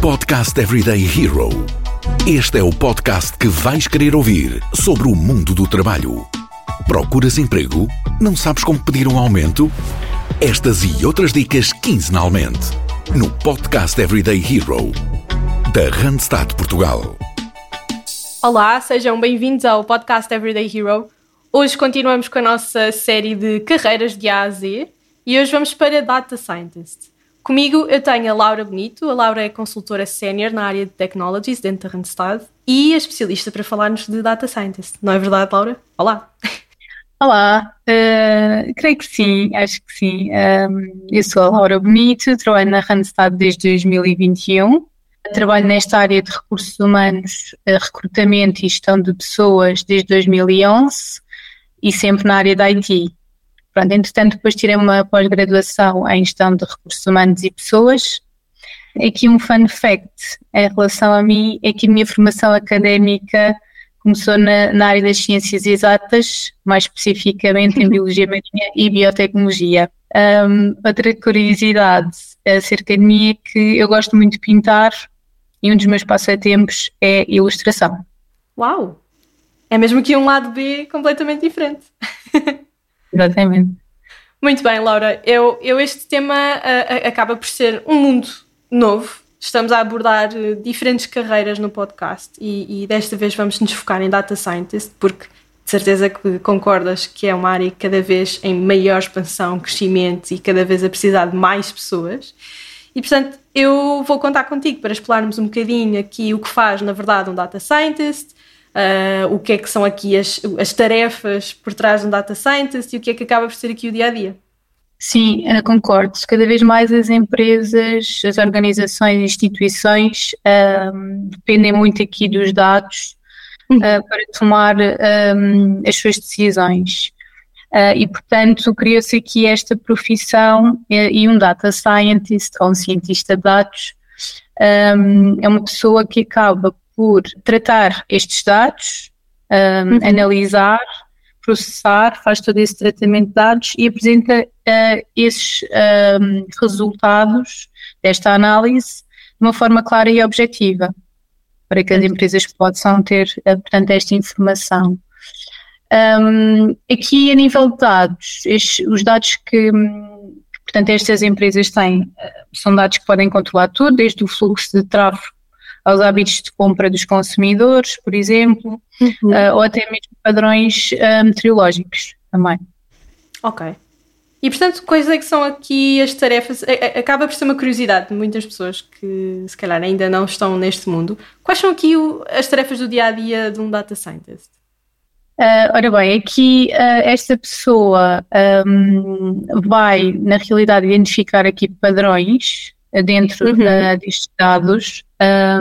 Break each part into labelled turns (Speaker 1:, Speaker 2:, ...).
Speaker 1: Podcast Everyday Hero. Este é o podcast que vais querer ouvir sobre o mundo do trabalho. Procuras emprego? Não sabes como pedir um aumento? Estas e outras dicas quinzenalmente no Podcast Everyday Hero da Randstad Portugal.
Speaker 2: Olá, sejam bem-vindos ao Podcast Everyday Hero. Hoje continuamos com a nossa série de carreiras de A a Z e hoje vamos para Data Scientist. Comigo eu tenho a Laura Bonito. A Laura é consultora sénior na área de Technologies dentro da Randstad e é especialista para falar-nos de Data Scientist. Não é verdade, Laura? Olá!
Speaker 3: Olá, uh, creio que sim, acho que sim. Um, eu sou a Laura Bonito, trabalho na Randstad desde 2021. Trabalho nesta área de recursos humanos, uh, recrutamento e gestão de pessoas desde 2011 e sempre na área da IT. Pronto, entretanto, depois tirei uma pós-graduação em gestão de recursos humanos e pessoas. Aqui um fun fact em relação a mim é que a minha formação académica começou na, na área das ciências exatas, mais especificamente em biologia marinha e biotecnologia. Um, outra curiosidade acerca de mim é que eu gosto muito de pintar e um dos meus passatempos é ilustração.
Speaker 2: Uau! É mesmo que um lado B completamente diferente.
Speaker 3: Exatamente.
Speaker 2: Muito bem, Laura. Eu, eu este tema uh, acaba por ser um mundo novo. Estamos a abordar uh, diferentes carreiras no podcast e, e, desta vez vamos nos focar em Data Scientist, porque de certeza que concordas que é uma área cada vez em maior expansão, crescimento e cada vez a precisar de mais pessoas. E portanto, eu vou contar contigo para explorarmos um bocadinho aqui o que faz, na verdade, um Data Scientist, uh, o que é que são aqui as, as tarefas por trás de um data scientist e o que é que acaba por ser aqui o dia a dia.
Speaker 3: Sim, concordo. Cada vez mais as empresas, as organizações, instituições um, dependem muito aqui dos dados uh, para tomar um, as suas decisões. Uh, e, portanto, criou-se aqui esta profissão e um data scientist ou um cientista de dados um, é uma pessoa que acaba por tratar estes dados, um, uhum. analisar, processar, faz todo esse tratamento de dados e apresenta uh, esses um, resultados desta análise de uma forma clara e objetiva, para que as empresas possam ter, uh, portanto, esta informação. Um, aqui, a nível de dados, estes, os dados que, portanto, estas empresas têm, uh, são dados que podem controlar tudo, desde o fluxo de tráfego aos hábitos de compra dos consumidores, por exemplo, uhum. uh, ou até mesmo padrões uh, meteorológicos também.
Speaker 2: Ok. E portanto, quais é que são aqui as tarefas? Acaba por ser uma curiosidade de muitas pessoas que se calhar ainda não estão neste mundo. Quais são aqui o, as tarefas do dia a dia de um data scientist?
Speaker 3: Uh, ora bem, aqui uh, esta pessoa um, vai, na realidade, identificar aqui padrões dentro uhum. uh, destes dados,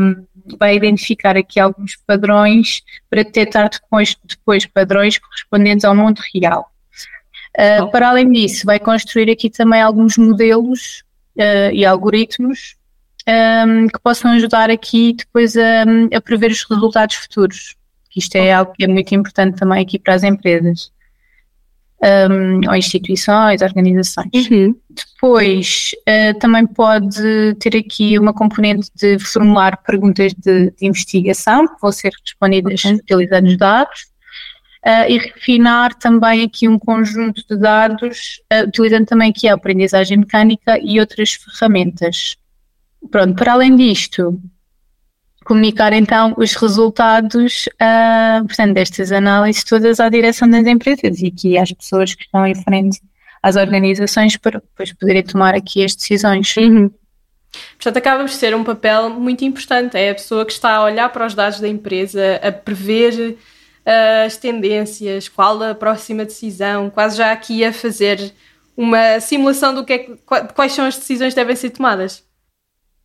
Speaker 3: um, vai identificar aqui alguns padrões para detectar depois, depois padrões correspondentes ao mundo real. Uh, oh. Para além disso, vai construir aqui também alguns modelos uh, e algoritmos um, que possam ajudar aqui depois a, a prever os resultados futuros. Isto é algo que é muito importante também aqui para as empresas um, ou instituições, organizações. Uhum. Depois, uh, também pode ter aqui uma componente de formular perguntas de, de investigação, que vão ser respondidas utilizando os dados, uh, e refinar também aqui um conjunto de dados, uh, utilizando também aqui a aprendizagem mecânica e outras ferramentas. Pronto, para além disto, comunicar então os resultados, uh, portanto, destas análises todas à direção das empresas e aqui às pessoas que estão em frente às organizações para depois poderem tomar aqui as decisões.
Speaker 2: Uhum. Portanto, acaba por ser um papel muito importante. É a pessoa que está a olhar para os dados da empresa, a prever uh, as tendências, qual a próxima decisão, quase já aqui a fazer uma simulação do que é, quais são as decisões que devem ser tomadas.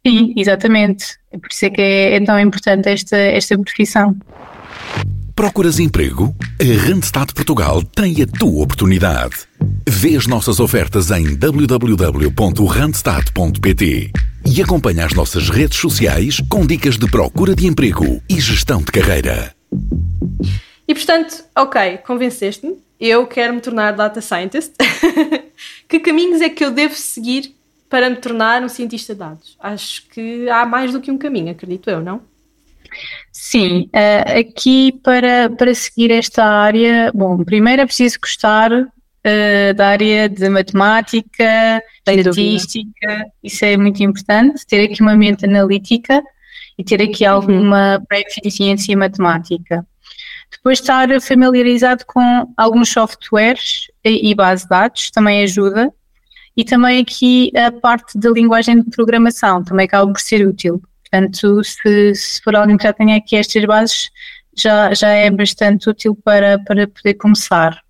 Speaker 3: Sim, exatamente. É por isso é que é, é tão importante esta, esta profissão.
Speaker 1: Procuras emprego? A Randstad Portugal tem a tua oportunidade. Vê as nossas ofertas em www.randstad.pt e acompanha as nossas redes sociais com dicas de procura de emprego e gestão de carreira.
Speaker 2: E portanto, ok, convenceste-me, eu quero me tornar data scientist. que caminhos é que eu devo seguir para me tornar um cientista de dados? Acho que há mais do que um caminho, acredito eu, não?
Speaker 3: Sim, uh, aqui para, para seguir esta área, bom, primeiro é preciso gostar uh, da área de matemática, estatística, isso é muito importante, ter aqui uma mente analítica e ter aqui uhum. alguma pré-eficiência matemática. Depois estar familiarizado com alguns softwares e, e base de dados também ajuda. E também aqui a parte da linguagem de programação também acaba por ser útil. Portanto, se, se for alguém que já tenha aqui estas bases, já, já é bastante útil para, para poder começar.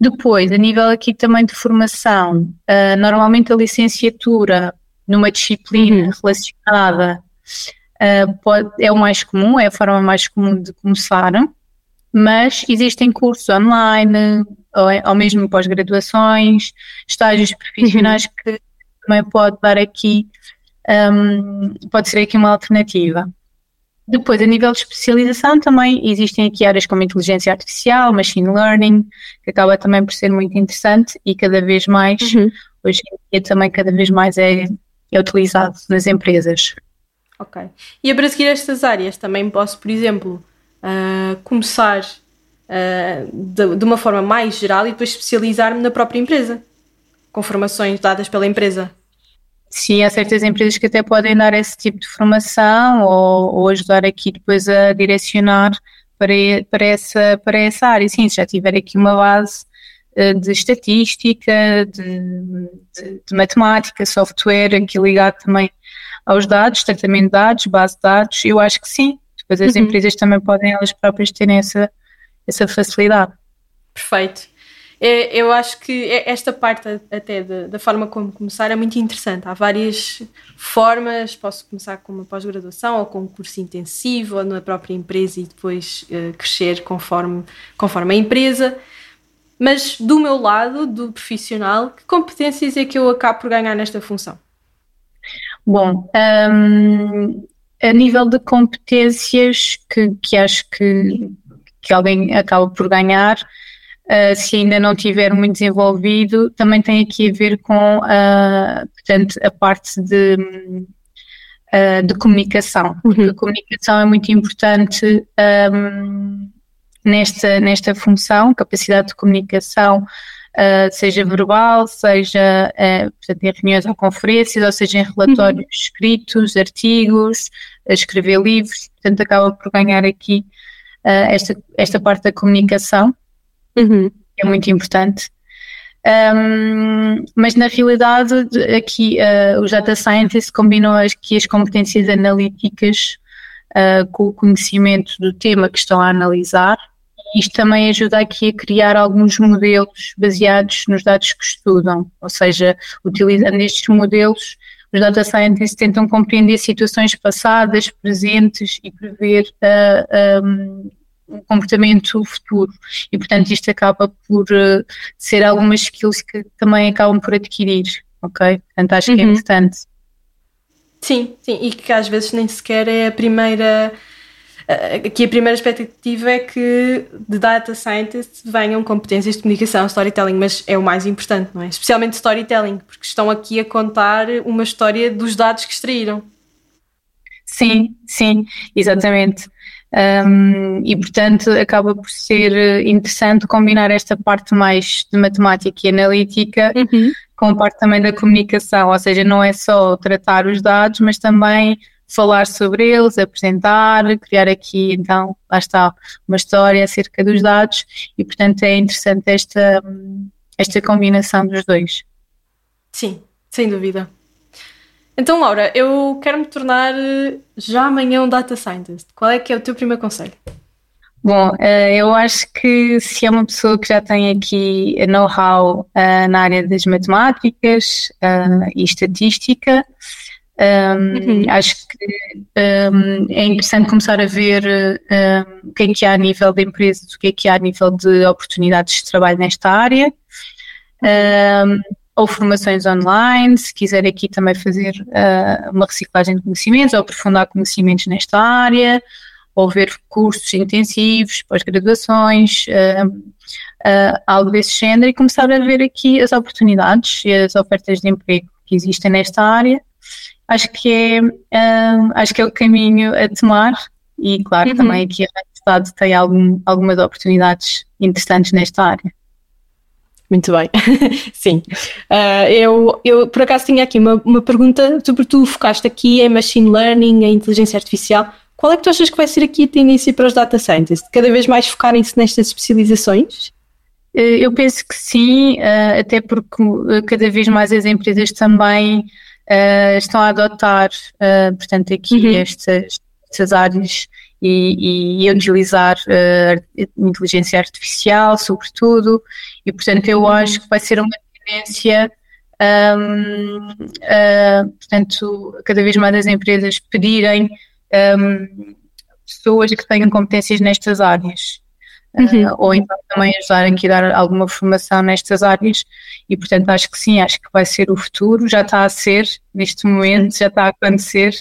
Speaker 3: Depois, a nível aqui também de formação, uh, normalmente a licenciatura numa disciplina uhum. relacionada uh, pode, é o mais comum, é a forma mais comum de começar, mas existem cursos online, ou, ou mesmo pós-graduações, estágios profissionais uhum. que também pode dar aqui, um, pode ser aqui uma alternativa. Depois, a nível de especialização, também existem aqui áreas como inteligência artificial, machine learning, que acaba também por ser muito interessante e cada vez mais, uhum. hoje em dia também cada vez mais é, é utilizado nas empresas.
Speaker 2: Ok. E para seguir estas áreas, também posso, por exemplo, uh, começar uh, de, de, uma forma mais geral e depois especializar-me na própria empresa, com formações dadas pela empresa.
Speaker 3: Sim, há certas empresas que até podem dar esse tipo de formação ou, ou ajudar aqui depois a direcionar para, para, essa, para essa área. Sim, se já tiver aqui uma base eh, de estatística, de, de, de, matemática, software, aqui ligado também aos dados, tratamento de dados, base de dados, eu acho que sim. Depois as uhum. empresas também podem elas próprias terem essa, essa facilidade.
Speaker 2: Perfeito. É, eu acho que é, esta parte até da forma como começar é muito interessante. Há várias formas, posso começar com uma pós-graduação ou com um curso intensivo ou na própria empresa e depois uh, crescer conforme, conforme a empresa. Mas do meu lado, do profissional, que competências é que eu acabo por ganhar nesta função?
Speaker 3: Bom, um, a nível de competências que, que acho que, que alguém acaba por ganhar, uh, se ainda não tiver muito desenvolvido, também tem aqui a ver com uh, portanto, a parte de, uh, de comunicação. Uhum. A comunicação é muito importante um, nesta, nesta função, capacidade de comunicação. Uh, seja verbal, seja uh, portanto, em reuniões ou conferências, ou seja em relatórios uhum. escritos, artigos, escrever livros, portanto acaba por ganhar aqui esta, esta parte da comunicação uhum. é muito importante. Um, mas na realidade aqui uh, os data scientists combinam aqui as competências analíticas uh, com o conhecimento do tema que estão a analisar e isto também ajuda aqui a criar alguns modelos baseados nos dados que estudam, ou seja, utilizando estes modelos os data scientists tentam compreender situações passadas, presentes e prever uh, um, um comportamento futuro. E, portanto, isto acaba por uh, ser algumas skills que também acabam por adquirir, ok? Portanto, acho uhum. que é uhum. importante.
Speaker 2: Sim, sim, e que às vezes nem sequer é a primeira. Aqui a primeira expectativa é que de data scientist venham competências de comunicação, storytelling, mas é o mais importante, não é? Especialmente storytelling, porque estão aqui a contar uma história dos dados que extraíram.
Speaker 3: Sim, sim, exatamente. Um, e portanto acaba por ser eh, interessante combinar esta parte mais de matemática e analítica uhum. com a parte também da comunicação, ou seja, não é só tratar os dados, mas também falar sobre eles, apresentar, criar aqui então, lá está, uma história acerca dos dados e portanto é interessante esta, esta combinação dos dois.
Speaker 2: Sim, sem dúvida. Então, Laura, eu quero me tornar eh, já amanhã um data scientist. Qual é que é o teu primeiro conselho?
Speaker 3: Bom, eh, eu acho que se é uma pessoa que já tem aqui know-how eh, na área das matemáticas e estatística, uhum. acho que é interessante começar a ver o que é que há a nível de empresas, o que é que há a nível de oportunidades de trabalho nesta área ou formações online, se quiser aqui também fazer uh, uma reciclagem de conhecimentos ou aprofundar conhecimentos nesta área, ou ver cursos intensivos, pós-graduações, uh, uh, algo desse género, e começar a ver aqui as oportunidades e as ofertas de emprego que existem nesta área. Acho que é, uh, acho que é o caminho a tomar e, claro, uhum. também aqui a Estado tem algum, algumas oportunidades interessantes nesta área.
Speaker 2: Muito bem, sim. Uh, eu, eu, por acaso, tinha aqui uma, uma pergunta, sobre tu focaste aqui em machine learning, em inteligência artificial. Qual é que tu achas que vai ser aqui a tendência para os data scientists? Cada vez mais focarem-se nestas especializações?
Speaker 3: Eh, eu penso que sim, eh, até porque eh, cada vez mais as empresas também estão a adotar, portanto, aqui uhum. estas, estas áreas e, e, utilizar inteligência artificial, sobretudo, e portanto eu uhum. acho que vai ser uma tendência, um, uh, portanto, cada vez mais as empresas pedirem um, pessoas que tenham competências nestas áreas. Uhum. Uh, ou então também ajudarem aqui a dar alguma formação nestas áreas e portanto acho que sim, acho que vai ser o futuro, já está a ser neste momento, já está a acontecer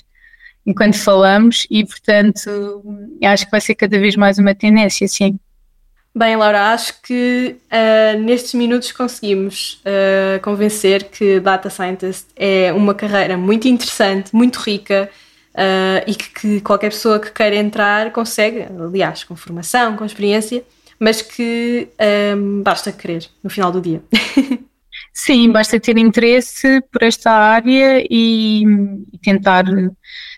Speaker 3: enquanto falamos e portanto acho que vai ser cada vez mais uma tendência, sim.
Speaker 2: Bem, Laura, acho que uh, nestes minutos conseguimos uh, convencer que Data Scientist é uma carreira muito interessante, muito rica, uh, e que, que, qualquer pessoa que queira entrar consegue, aliás, com formação, com experiência, mas que um, basta querer no final do dia.
Speaker 3: Sim, basta ter interesse por esta área e, e tentar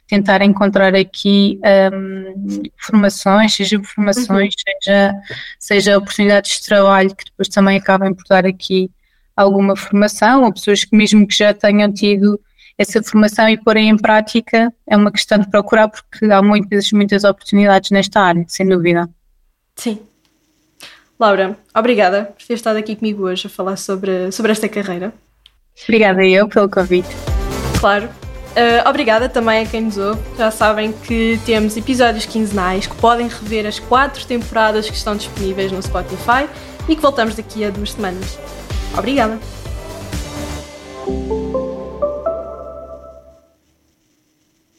Speaker 3: tentar encontrar aqui um, formações, seja formações, uhum. seja, seja oportunidades de trabalho que depois também acabem por dar aqui alguma formação, ou pessoas que mesmo que já tenham tido essa formação e porem em prática é uma questão de procurar porque há muitas, muitas oportunidades nesta área, sem dúvida.
Speaker 2: Sim. Laura, obrigada por ter estado aqui comigo hoje a falar sobre, sobre esta carreira.
Speaker 3: Obrigada eu pelo convite.
Speaker 2: Claro. Uh, obrigada também a quem nos ouve. Já sabem que temos episódios quinzenais que podem rever as quatro temporadas que estão disponíveis no Spotify e que voltamos daqui a duas semanas. Obrigada.